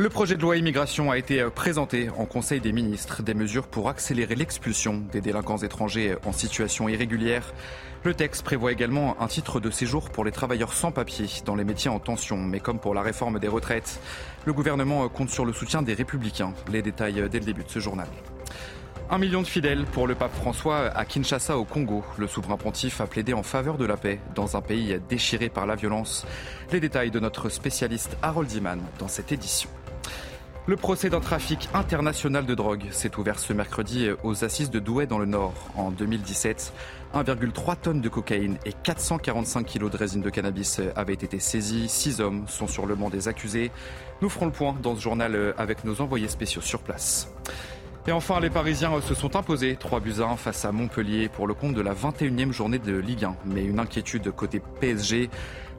Le projet de loi immigration a été présenté en Conseil des ministres. Des mesures pour accélérer l'expulsion des délinquants étrangers en situation irrégulière. Le texte prévoit également un titre de séjour pour les travailleurs sans papier dans les métiers en tension. Mais comme pour la réforme des retraites, le gouvernement compte sur le soutien des républicains. Les détails dès le début de ce journal. Un million de fidèles pour le pape François à Kinshasa au Congo. Le souverain pontife a plaidé en faveur de la paix dans un pays déchiré par la violence. Les détails de notre spécialiste Harold Iman dans cette édition. Le procès d'un trafic international de drogue s'est ouvert ce mercredi aux assises de Douai dans le Nord. En 2017, 1,3 tonnes de cocaïne et 445 kilos de résine de cannabis avaient été saisis. Six hommes sont sur le banc des accusés. Nous ferons le point dans ce journal avec nos envoyés spéciaux sur place. Et enfin, les Parisiens se sont imposés 3 buts à 1 face à Montpellier pour le compte de la 21e journée de Ligue 1. Mais une inquiétude côté PSG.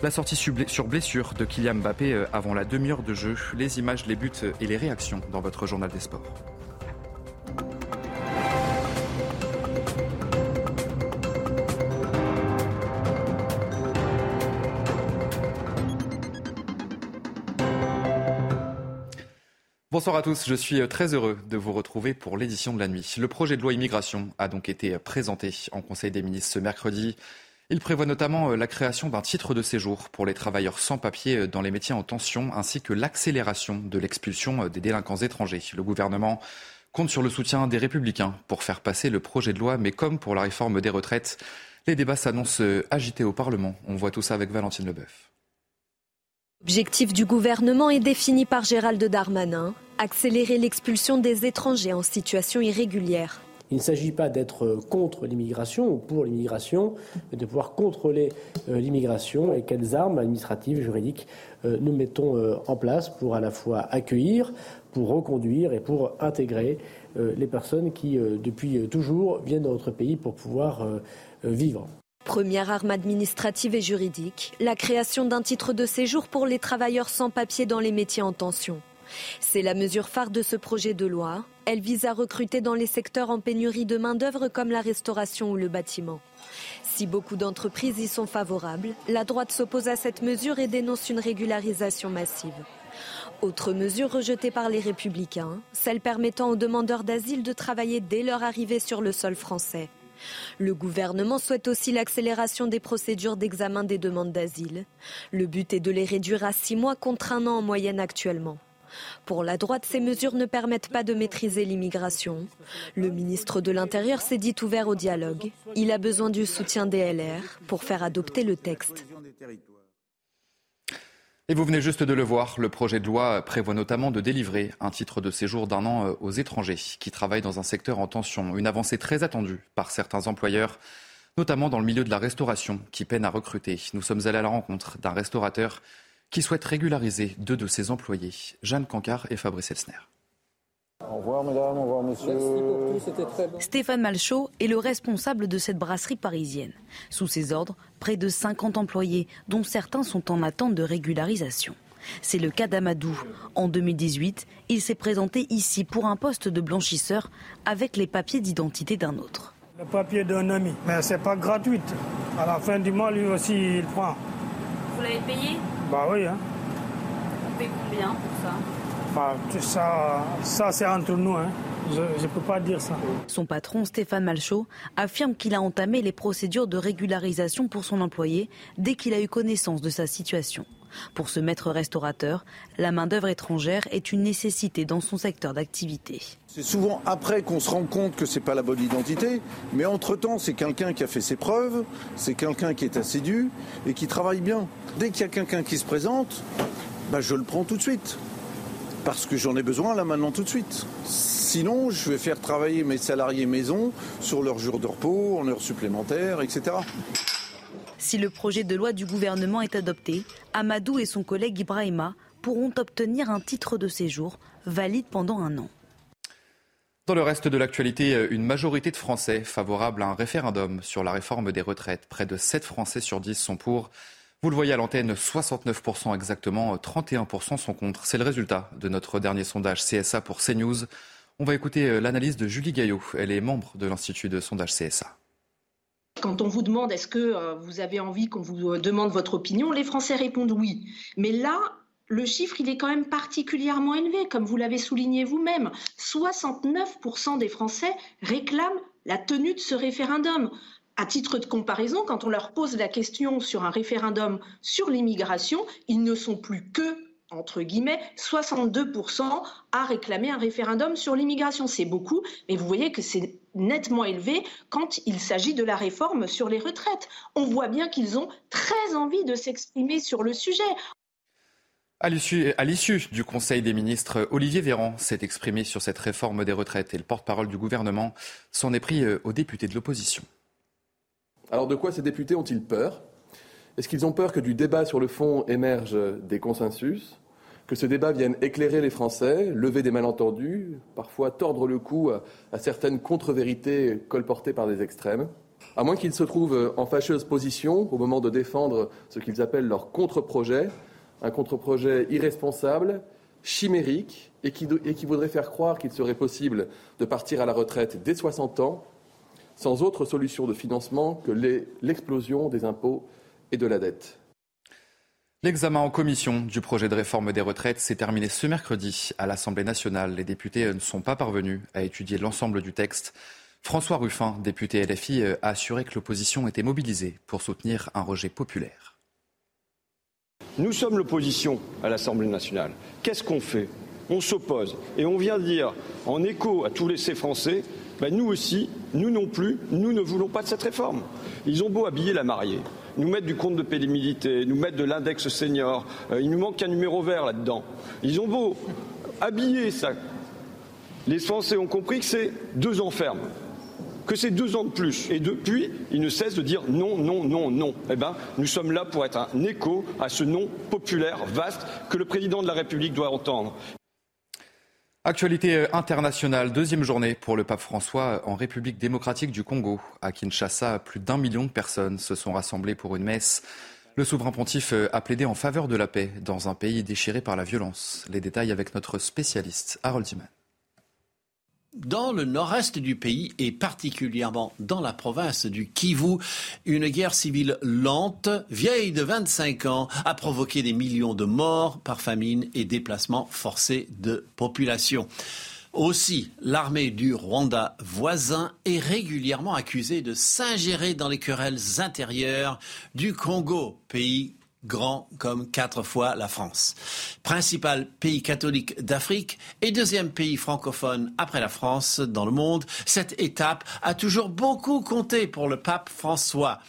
La sortie sur blessure de Kylian Mbappé avant la demi-heure de jeu. Les images, les buts et les réactions dans votre journal des sports. Bonsoir à tous, je suis très heureux de vous retrouver pour l'édition de la nuit. Le projet de loi immigration a donc été présenté en Conseil des ministres ce mercredi. Il prévoit notamment la création d'un titre de séjour pour les travailleurs sans papier dans les métiers en tension, ainsi que l'accélération de l'expulsion des délinquants étrangers. Le gouvernement compte sur le soutien des républicains pour faire passer le projet de loi, mais comme pour la réforme des retraites, les débats s'annoncent agités au Parlement. On voit tout ça avec Valentine Leboeuf. L'objectif du gouvernement est défini par Gérald Darmanin, accélérer l'expulsion des étrangers en situation irrégulière. Il ne s'agit pas d'être contre l'immigration ou pour l'immigration, mais de pouvoir contrôler l'immigration et quelles armes administratives, juridiques nous mettons en place pour à la fois accueillir, pour reconduire et pour intégrer les personnes qui, depuis toujours, viennent dans notre pays pour pouvoir vivre. Première arme administrative et juridique, la création d'un titre de séjour pour les travailleurs sans papier dans les métiers en tension. C'est la mesure phare de ce projet de loi. Elle vise à recruter dans les secteurs en pénurie de main-d'œuvre comme la restauration ou le bâtiment. Si beaucoup d'entreprises y sont favorables, la droite s'oppose à cette mesure et dénonce une régularisation massive. Autre mesure rejetée par les républicains, celle permettant aux demandeurs d'asile de travailler dès leur arrivée sur le sol français. Le gouvernement souhaite aussi l'accélération des procédures d'examen des demandes d'asile. Le but est de les réduire à six mois contre un an en moyenne actuellement. Pour la droite, ces mesures ne permettent pas de maîtriser l'immigration. Le ministre de l'Intérieur s'est dit ouvert au dialogue. Il a besoin du soutien des LR pour faire adopter le texte. Et vous venez juste de le voir, le projet de loi prévoit notamment de délivrer un titre de séjour d'un an aux étrangers qui travaillent dans un secteur en tension. Une avancée très attendue par certains employeurs, notamment dans le milieu de la restauration, qui peine à recruter. Nous sommes allés à la rencontre d'un restaurateur qui souhaite régulariser deux de ses employés, Jeanne Cancard et Fabrice Elsner. Au revoir mesdames, au revoir monsieur. Merci pour tout, c'était très bon. Stéphane Malchaud est le responsable de cette brasserie parisienne. Sous ses ordres, près de 50 employés, dont certains sont en attente de régularisation. C'est le cas d'Amadou. En 2018, il s'est présenté ici pour un poste de blanchisseur avec les papiers d'identité d'un autre. Le papier d'un ami, mais c'est pas gratuit. À la fin du mois, lui aussi, il prend. Vous l'avez payé? Bah oui. Hein. On paye combien pour ça? Enfin, ça, ça c'est entre nous. Hein. Je ne peux pas dire ça. Son patron, Stéphane Malchaud, affirme qu'il a entamé les procédures de régularisation pour son employé dès qu'il a eu connaissance de sa situation. Pour ce maître restaurateur, la main-d'œuvre étrangère est une nécessité dans son secteur d'activité. C'est souvent après qu'on se rend compte que c'est pas la bonne identité, mais entre-temps, c'est quelqu'un qui a fait ses preuves, c'est quelqu'un qui est assidu et qui travaille bien. Dès qu'il y a quelqu'un qui se présente, bah, je le prends tout de suite. Parce que j'en ai besoin là maintenant tout de suite. Sinon, je vais faire travailler mes salariés maison sur leurs jours de repos, en heures supplémentaires, etc. Si le projet de loi du gouvernement est adopté, Amadou et son collègue Ibrahima pourront obtenir un titre de séjour valide pendant un an. Dans le reste de l'actualité, une majorité de Français favorables à un référendum sur la réforme des retraites. Près de 7 Français sur 10 sont pour. Vous le voyez à l'antenne, 69% exactement, 31% sont contre. C'est le résultat de notre dernier sondage CSA pour CNews. On va écouter l'analyse de Julie Gaillot. Elle est membre de l'Institut de sondage CSA. Quand on vous demande est-ce que vous avez envie qu'on vous demande votre opinion, les Français répondent oui. Mais là, le chiffre, est quand même particulièrement élevé, comme vous l'avez souligné vous-même. 69% des Français réclament la tenue de ce référendum. À titre de comparaison, quand on leur pose la question sur un référendum sur l'immigration, ils ne sont plus que, entre guillemets, 62% à réclamer un référendum sur l'immigration. C'est beaucoup, mais vous voyez que c'est nettement élevé quand il s'agit de la réforme sur les retraites. On voit bien qu'ils ont très envie de s'exprimer sur le sujet. À l'issue du Conseil des ministres, Olivier Véran s'est exprimé sur cette réforme des retraites et le porte-parole du gouvernement s'en est pris aux députés de l'opposition. Alors de quoi ces députés ont-ils peur? Est-ce qu'ils ont peur que du débat sur le fond émergent des consensus? Que ce débat vienne éclairer les Français, lever des malentendus, parfois tordre le cou à certaines contre-vérités colportées par des extrêmes? À moins qu'ils se trouvent en fâcheuse position au moment de défendre ce qu'ils appellent leur contre-projet, un contre-projet irresponsable, chimérique, et qui, et qui voudrait faire croire qu'il serait possible de partir à la retraite dès 60 ans, sans autre solution de financement que l'explosion des impôts et de la dette. L'examen en commission du projet de réforme des retraites s'est terminé ce mercredi à l'Assemblée nationale. Les députés ne sont pas parvenus à étudier l'ensemble du texte. François Ruffin, député LFI, a assuré que l'opposition était mobilisée pour soutenir un rejet populaire. Nous sommes l'opposition à l'Assemblée nationale. Qu'est-ce qu'on fait? On s'oppose. Et on vient dire, en écho à tous ces Français, ben nous aussi, nous non plus, nous ne voulons pas de cette réforme. Ils ont beau habiller la mariée, nous mettre du compte de pénibilité, nous mettre de l'index senior, euh, il nous manque un numéro vert là-dedans. Ils ont beau habiller ça. Les Français ont compris que c'est deux ans ferme que c'est deux ans de plus. Et depuis, ils ne cessent de dire non, non, non, non. Eh bien, nous sommes là pour être un écho à ce non populaire vaste que le président de la République doit entendre. Actualité internationale, deuxième journée pour le pape François en République démocratique du Congo. À Kinshasa, plus d'un million de personnes se sont rassemblées pour une messe. Le souverain pontife a plaidé en faveur de la paix dans un pays déchiré par la violence. Les détails avec notre spécialiste Harold Diman. Dans le nord-est du pays et particulièrement dans la province du Kivu, une guerre civile lente, vieille de 25 ans, a provoqué des millions de morts par famine et déplacements forcés de population. Aussi, l'armée du Rwanda voisin est régulièrement accusée de s'ingérer dans les querelles intérieures du Congo, pays grand comme quatre fois la France. Principal pays catholique d'Afrique et deuxième pays francophone après la France dans le monde, cette étape a toujours beaucoup compté pour le pape François.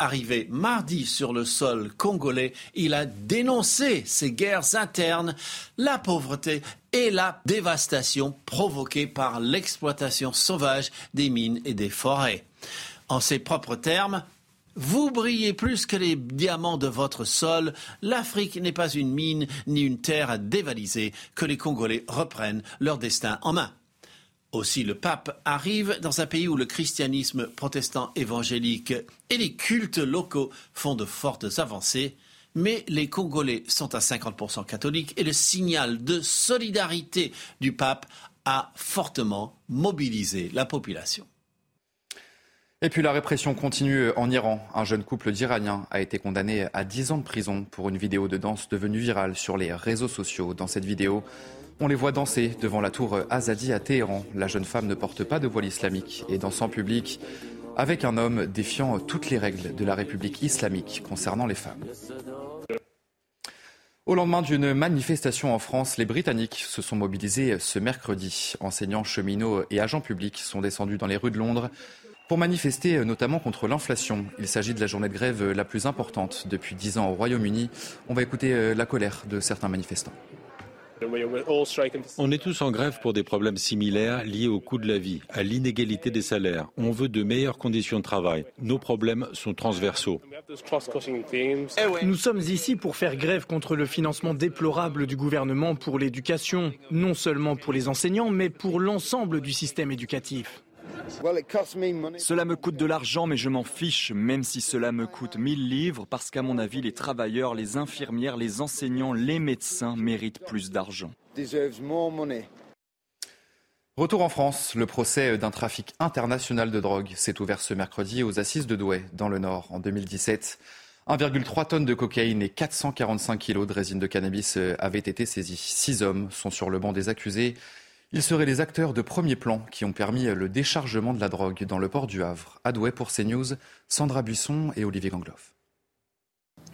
Arrivé mardi sur le sol congolais, il a dénoncé ces guerres internes, la pauvreté et la dévastation provoquées par l'exploitation sauvage des mines et des forêts. En ses propres termes, vous brillez plus que les diamants de votre sol. L'Afrique n'est pas une mine ni une terre à dévaliser. Que les Congolais reprennent leur destin en main. Aussi, le pape arrive dans un pays où le christianisme protestant évangélique et les cultes locaux font de fortes avancées. Mais les Congolais sont à 50% catholiques et le signal de solidarité du pape a fortement mobilisé la population. Et puis la répression continue en Iran. Un jeune couple d'Iraniens a été condamné à 10 ans de prison pour une vidéo de danse devenue virale sur les réseaux sociaux. Dans cette vidéo, on les voit danser devant la tour Azadi à Téhéran. La jeune femme ne porte pas de voile islamique et danse en public avec un homme défiant toutes les règles de la République islamique concernant les femmes. Au lendemain d'une manifestation en France, les Britanniques se sont mobilisés ce mercredi. Enseignants, cheminots et agents publics sont descendus dans les rues de Londres pour manifester euh, notamment contre l'inflation. Il s'agit de la journée de grève euh, la plus importante depuis dix ans au Royaume-Uni. On va écouter euh, la colère de certains manifestants. On est tous en grève pour des problèmes similaires liés au coût de la vie, à l'inégalité des salaires. On veut de meilleures conditions de travail. Nos problèmes sont transversaux. Nous sommes ici pour faire grève contre le financement déplorable du gouvernement pour l'éducation, non seulement pour les enseignants, mais pour l'ensemble du système éducatif. Cela me coûte de l'argent, mais je m'en fiche, même si cela me coûte 1000 livres, parce qu'à mon avis, les travailleurs, les infirmières, les enseignants, les médecins méritent plus d'argent. Retour en France, le procès d'un trafic international de drogue s'est ouvert ce mercredi aux assises de Douai, dans le Nord, en 2017. 1,3 tonnes de cocaïne et 445 kilos de résine de cannabis avaient été saisis. Six hommes sont sur le banc des accusés. Ils seraient les acteurs de premier plan qui ont permis le déchargement de la drogue dans le port du Havre. Adoué pour CNews, Sandra Buisson et Olivier Gangloff.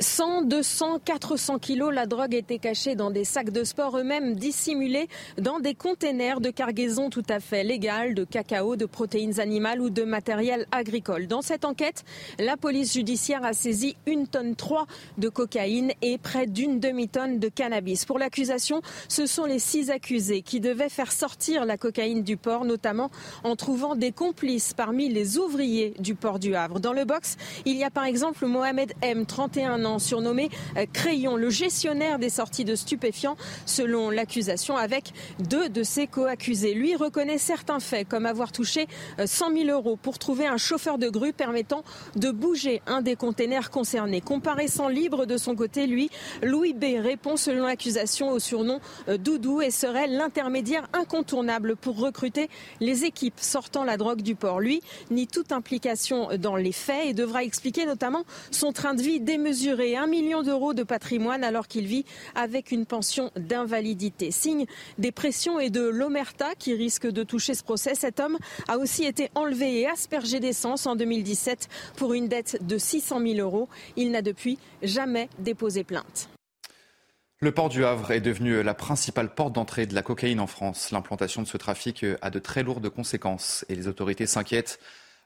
100, 200, 400 kilos, la drogue était cachée dans des sacs de sport eux-mêmes dissimulés dans des containers de cargaison tout à fait légales de cacao, de protéines animales ou de matériel agricole. Dans cette enquête, la police judiciaire a saisi une tonne 3 de cocaïne et près d'une demi-tonne de cannabis. Pour l'accusation, ce sont les six accusés qui devaient faire sortir la cocaïne du port, notamment en trouvant des complices parmi les ouvriers du port du Havre. Dans le box, il y a par exemple Mohamed M, 31 ans surnommé euh, Crayon, le gestionnaire des sorties de stupéfiants, selon l'accusation, avec deux de ses co-accusés. Lui reconnaît certains faits, comme avoir touché 100 euh, 000 euros pour trouver un chauffeur de grue permettant de bouger un des containers concernés. Comparaissant libre de son côté, lui, Louis B répond selon l'accusation au surnom euh, Doudou et serait l'intermédiaire incontournable pour recruter les équipes sortant la drogue du port. Lui nie toute implication dans les faits et devra expliquer notamment son train de vie démesuré et un million d'euros de patrimoine alors qu'il vit avec une pension d'invalidité. Signe des pressions et de l'omerta qui risque de toucher ce procès, cet homme a aussi été enlevé et aspergé d'essence en 2017 pour une dette de 600 000 euros. Il n'a depuis jamais déposé plainte. Le port du Havre est devenu la principale porte d'entrée de la cocaïne en France. L'implantation de ce trafic a de très lourdes conséquences et les autorités s'inquiètent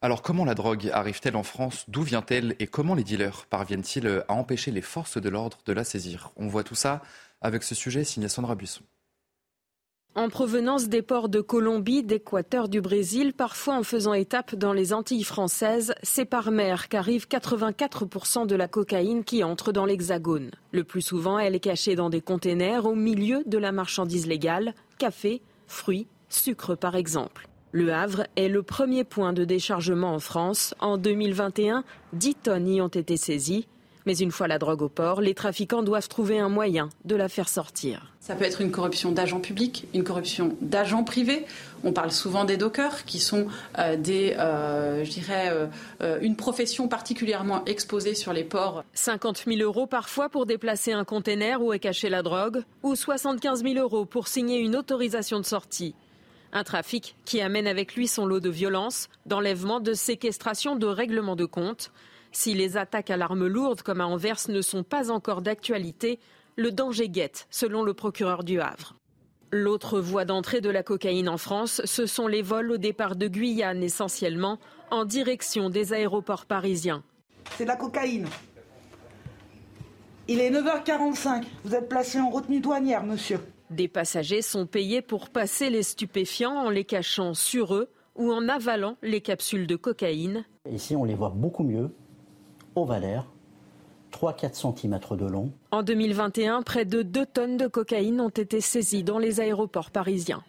alors comment la drogue arrive-t-elle en France? D'où vient-elle? Et comment les dealers parviennent-ils à empêcher les forces de l'ordre de la saisir? On voit tout ça avec ce sujet signé Sandra Buisson. En provenance des ports de Colombie, d'Équateur, du Brésil, parfois en faisant étape dans les Antilles françaises, c'est par mer qu'arrive 84% de la cocaïne qui entre dans l'Hexagone. Le plus souvent, elle est cachée dans des containers au milieu de la marchandise légale, café, fruits, sucre par exemple. Le Havre est le premier point de déchargement en France. En 2021, 10 tonnes y ont été saisies. Mais une fois la drogue au port, les trafiquants doivent trouver un moyen de la faire sortir. Ça peut être une corruption d'agents publics, une corruption d'agents privés. On parle souvent des dockers, qui sont euh, des, euh, je dirais, euh, une profession particulièrement exposée sur les ports. 50 000 euros parfois pour déplacer un conteneur où est cachée la drogue, ou 75 000 euros pour signer une autorisation de sortie. Un trafic qui amène avec lui son lot de violence, d'enlèvement, de séquestration, de règlement de compte. Si les attaques à l'arme lourde comme à Anvers ne sont pas encore d'actualité, le danger guette, selon le procureur du Havre. L'autre voie d'entrée de la cocaïne en France, ce sont les vols au départ de Guyane essentiellement, en direction des aéroports parisiens. C'est de la cocaïne. Il est 9h45. Vous êtes placé en retenue douanière, monsieur. Des passagers sont payés pour passer les stupéfiants en les cachant sur eux ou en avalant les capsules de cocaïne. Ici, on les voit beaucoup mieux, ovalaires, 3-4 cm de long. En 2021, près de 2 tonnes de cocaïne ont été saisies dans les aéroports parisiens.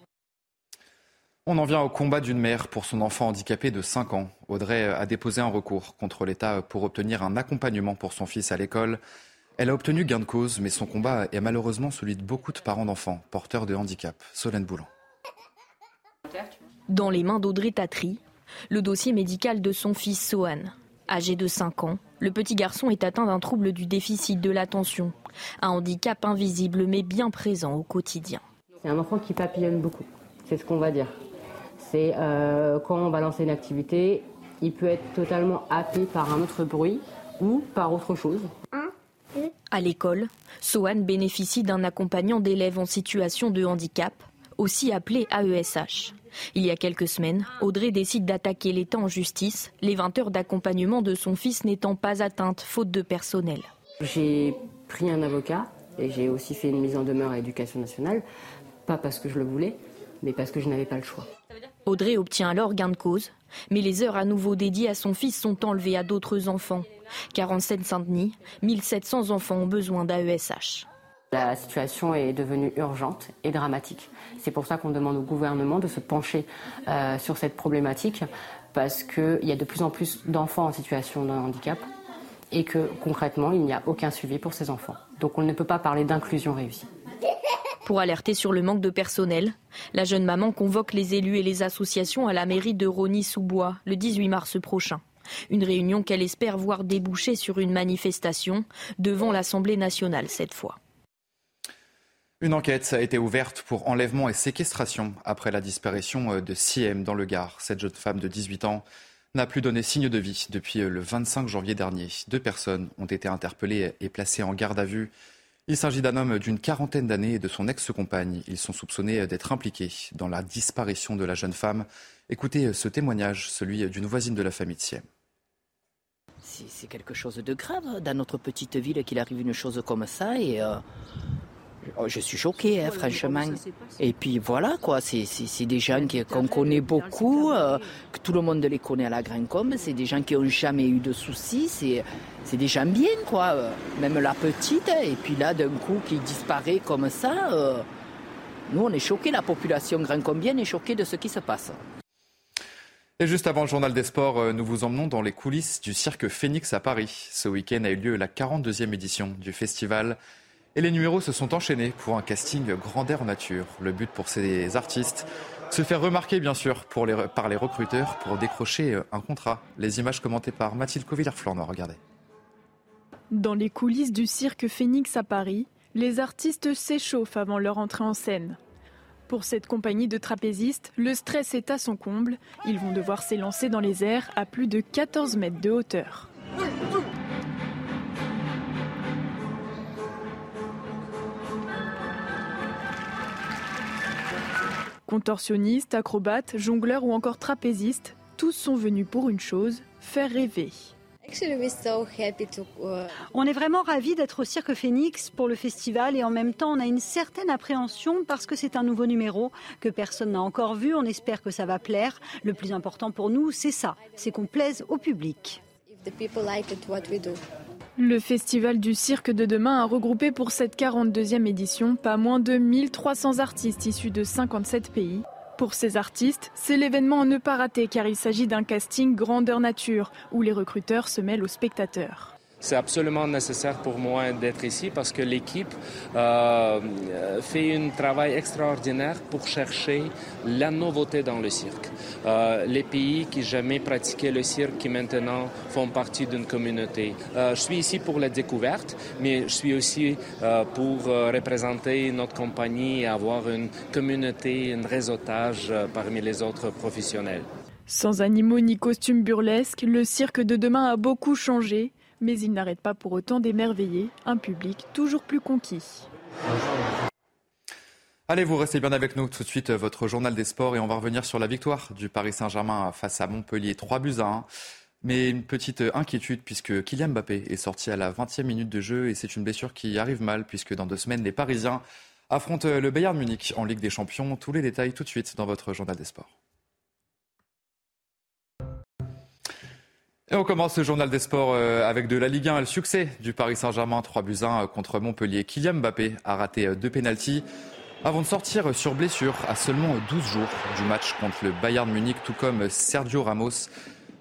On en vient au combat d'une mère pour son enfant handicapé de 5 ans. Audrey a déposé un recours contre l'État pour obtenir un accompagnement pour son fils à l'école. Elle a obtenu gain de cause, mais son combat est malheureusement celui de beaucoup de parents d'enfants porteurs de handicap. Solène Boulan. Dans les mains d'Audrey Tatry, le dossier médical de son fils Sohan. Âgé de 5 ans, le petit garçon est atteint d'un trouble du déficit de l'attention, un handicap invisible mais bien présent au quotidien. C'est un enfant qui papillonne beaucoup, c'est ce qu'on va dire. C'est euh, quand on va lancer une activité, il peut être totalement happé par un autre bruit ou par autre chose. À l'école, Sohan bénéficie d'un accompagnant d'élèves en situation de handicap, aussi appelé AESH. Il y a quelques semaines, Audrey décide d'attaquer l'État en justice, les 20 heures d'accompagnement de son fils n'étant pas atteintes faute de personnel. J'ai pris un avocat Et j'ai aussi fait une mise en demeure à l'éducation nationale, pas parce que je le voulais, mais parce que je n'avais pas le choix. Audrey obtient alors gain de cause, mais les heures à nouveau dédiées à son fils sont enlevées à d'autres enfants. Car en Seine-Saint-Denis, 1700 enfants ont besoin d'AESH. La situation est devenue urgente et dramatique. C'est pour ça qu'on demande au gouvernement de se pencher euh, sur cette problématique, parce qu'il y a de plus en plus d'enfants en situation de handicap et que concrètement, il n'y a aucun suivi pour ces enfants. Donc on ne peut pas parler d'inclusion réussie. Pour alerter sur le manque de personnel, la jeune maman convoque les élus et les associations à la mairie de Rony-sous-Bois le 18 mars prochain. Une réunion qu'elle espère voir déboucher sur une manifestation devant l'Assemblée nationale cette fois. Une enquête a été ouverte pour enlèvement et séquestration après la disparition de Siem dans le Gard. Cette jeune femme de 18 ans n'a plus donné signe de vie depuis le 25 janvier dernier. Deux personnes ont été interpellées et placées en garde à vue. Il s'agit d'un homme d'une quarantaine d'années et de son ex-compagne. Ils sont soupçonnés d'être impliqués dans la disparition de la jeune femme. Écoutez ce témoignage, celui d'une voisine de la famille de Siem. C'est quelque chose de grave dans notre petite ville qu'il arrive une chose comme ça et euh, je suis choquée, hein, franchement. Et puis voilà, quoi, c'est des gens qu'on connaît beaucoup, euh, que tout le monde les connaît à la Grande Combe, c'est des gens qui n'ont jamais eu de soucis, c'est des gens bien, quoi. Euh, même la petite, et puis là, d'un coup, qui disparaît comme ça, euh, nous, on est choqués, la population Grand Combienne est choquée de ce qui se passe. Et juste avant le journal des sports, nous vous emmenons dans les coulisses du cirque Phoenix à Paris. Ce week-end a eu lieu la 42e édition du festival et les numéros se sont enchaînés pour un casting grandeur nature. Le but pour ces artistes, se faire remarquer bien sûr pour les, par les recruteurs pour décrocher un contrat. Les images commentées par Mathilde Covillard-Flornois, regardez. Dans les coulisses du cirque Phoenix à Paris, les artistes s'échauffent avant leur entrée en scène. Pour cette compagnie de trapézistes, le stress est à son comble. Ils vont devoir s'élancer dans les airs à plus de 14 mètres de hauteur. Contorsionnistes, acrobates, jongleurs ou encore trapézistes, tous sont venus pour une chose, faire rêver. On est vraiment ravis d'être au Cirque Phoenix pour le festival et en même temps on a une certaine appréhension parce que c'est un nouveau numéro que personne n'a encore vu. On espère que ça va plaire. Le plus important pour nous, c'est ça, c'est qu'on plaise au public. Le Festival du cirque de demain a regroupé pour cette 42e édition pas moins de 1300 artistes issus de 57 pays. Pour ces artistes, c'est l'événement à ne pas rater car il s'agit d'un casting grandeur nature où les recruteurs se mêlent aux spectateurs. C'est absolument nécessaire pour moi d'être ici parce que l'équipe euh, fait un travail extraordinaire pour chercher la nouveauté dans le cirque. Euh, les pays qui jamais pratiquaient le cirque, qui maintenant font partie d'une communauté. Euh, je suis ici pour la découverte, mais je suis aussi pour représenter notre compagnie et avoir une communauté, un réseautage parmi les autres professionnels. Sans animaux ni costumes burlesques, le cirque de demain a beaucoup changé mais il n'arrête pas pour autant d'émerveiller un public toujours plus conquis. Allez, vous restez bien avec nous tout de suite, votre journal des sports, et on va revenir sur la victoire du Paris Saint-Germain face à Montpellier, 3 buts à 1. Mais une petite inquiétude puisque Kylian Mbappé est sorti à la 20e minute de jeu et c'est une blessure qui arrive mal puisque dans deux semaines, les Parisiens affrontent le Bayern Munich en Ligue des Champions. Tous les détails tout de suite dans votre journal des sports. Et on commence ce journal des sports euh, avec de la Ligue 1, le succès du Paris Saint-Germain, 3 buts 1 euh, contre Montpellier. Kylian Mbappé a raté euh, deux pénalties avant de sortir sur blessure à seulement 12 jours du match contre le Bayern Munich, tout comme Sergio Ramos.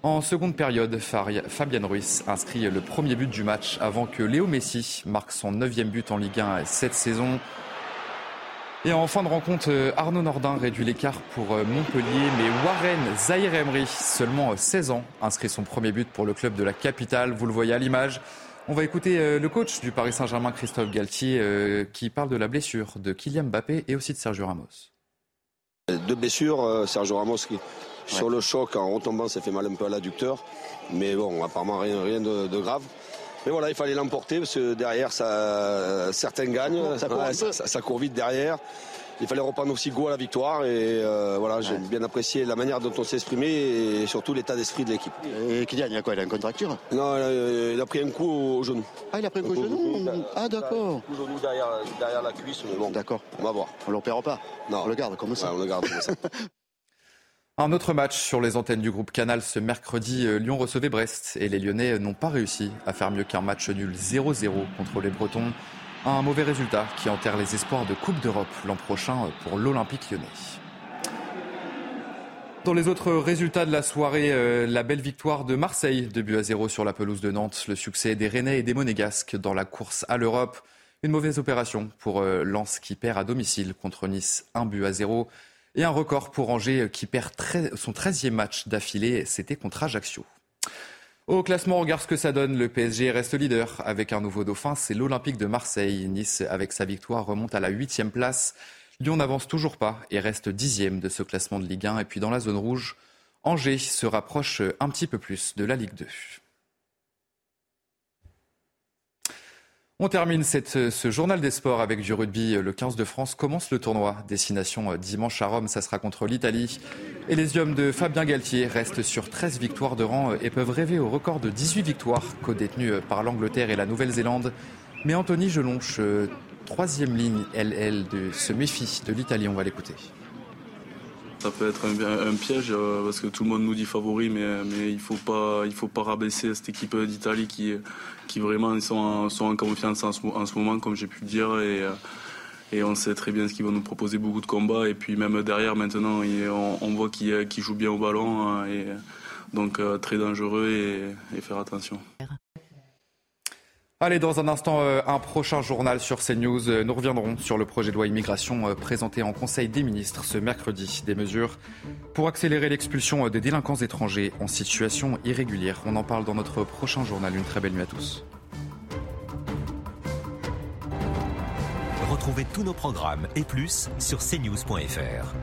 En seconde période, Fabian Ruiz inscrit le premier but du match avant que Léo Messi marque son neuvième but en Ligue 1 cette saison. Et en fin de rencontre, euh, Arnaud Nordin réduit l'écart pour euh, Montpellier, mais Warren Zahir Emery, seulement 16 euh, ans, inscrit son premier but pour le club de la capitale. Vous le voyez à l'image. On va écouter le coach du Paris Saint-Germain, Christophe Galtier, qui parle de la blessure de Kylian Mbappé et aussi de Sergio Ramos. Deux blessures, Sergio Ramos qui, sur le choc, en retombant, s'est fait mal un peu à l'adducteur. Mais bon, apparemment rien, rien de, de grave. Mais voilà, il fallait l'emporter parce que derrière, ça, certains gagnent, ça court, vite derrière. il fallait reprendre aussi goût à la victoire. Et euh, voilà, j'ai bien apprécié la manière dont on s'est exprimé et surtout l'état d'esprit de l'équipe. Et Kylian, il a quoi Il a une contracture? Non, il a, pris un coup au, genou. Ah, il a pris un coup au genou Ah, d'accord. Un coup au genou derrière, derrière la cuisse, mais bon. D'accord. On va voir. On l'opère pas Non. On le garde comme ça. on le garde comme ça. Un autre match sur les antennes du groupe Canal ce mercredi, euh, Lyon recevait Brest et les Lyonnais n'ont pas réussi à faire mieux qu'un match nul 0-0 contre les Bretons. Un mauvais résultat qui enterre les espoirs de Coupe d'Europe l'an prochain pour l'Olympique lyonnais. Dans les autres résultats de la soirée, euh, la belle victoire de Marseille, 2 buts à 0 sur la pelouse de Nantes, le succès des Rennais et des Monégasques dans la course à l'Europe. Une mauvaise opération pour euh, Lens qui perd à domicile contre Nice, 1 but à 0. Et un record pour Angers qui perd son 13e match d'affilée, c'était contre Ajaccio. Au classement, regarde ce que ça donne. Le PSG reste leader avec un nouveau dauphin, c'est l'Olympique de Marseille. Nice, avec sa victoire, remonte à la huitième place. Lyon n'avance toujours pas et reste dixième de ce classement de Ligue 1. Et puis dans la zone rouge, Angers se rapproche un petit peu plus de la Ligue 2. On termine ce journal des sports avec du rugby. Le 15 de France commence le tournoi. Destination euh, dimanche à Rome, ça sera contre l'Italie. Et les hommes de Fabien Galtier restent sur 13 victoires de rang euh, et peuvent rêver au record de 18 victoires co-détenues euh, par l'Angleterre et la Nouvelle-Zélande. Mais Anthony Gelonche, troisième ligne LL, de, se méfie de l'Italie. On va l'écouter. Ça peut être un, piège parce que tout le monde nous dit favori, mais, il faut, faut pas rabaisser cette équipe d'Italie qui, qui vraiment sont en, sont en confiance en ce, en ce, moment, comme j'ai pu le dire. Et, euh, on sait très bien ce qu'ils vont nous proposer beaucoup de combats. Et puis même derrière, maintenant, on, voit qu'ils jouent bien au ballon. Hein, et donc euh, très dangereux et faire attention. Allez, dans un instant, euh, un prochain journal sur CNews. Euh, nous reviendrons sur le projet de loi immigration euh, présenté en Conseil des ministres ce mercredi. Des mesures pour accélérer l'expulsion des délinquants étrangers en situation irrégulière. On en parle dans notre prochain journal. Une très belle nuit à tous. Retrouvez tous nos programmes et plus sur cnews.fr.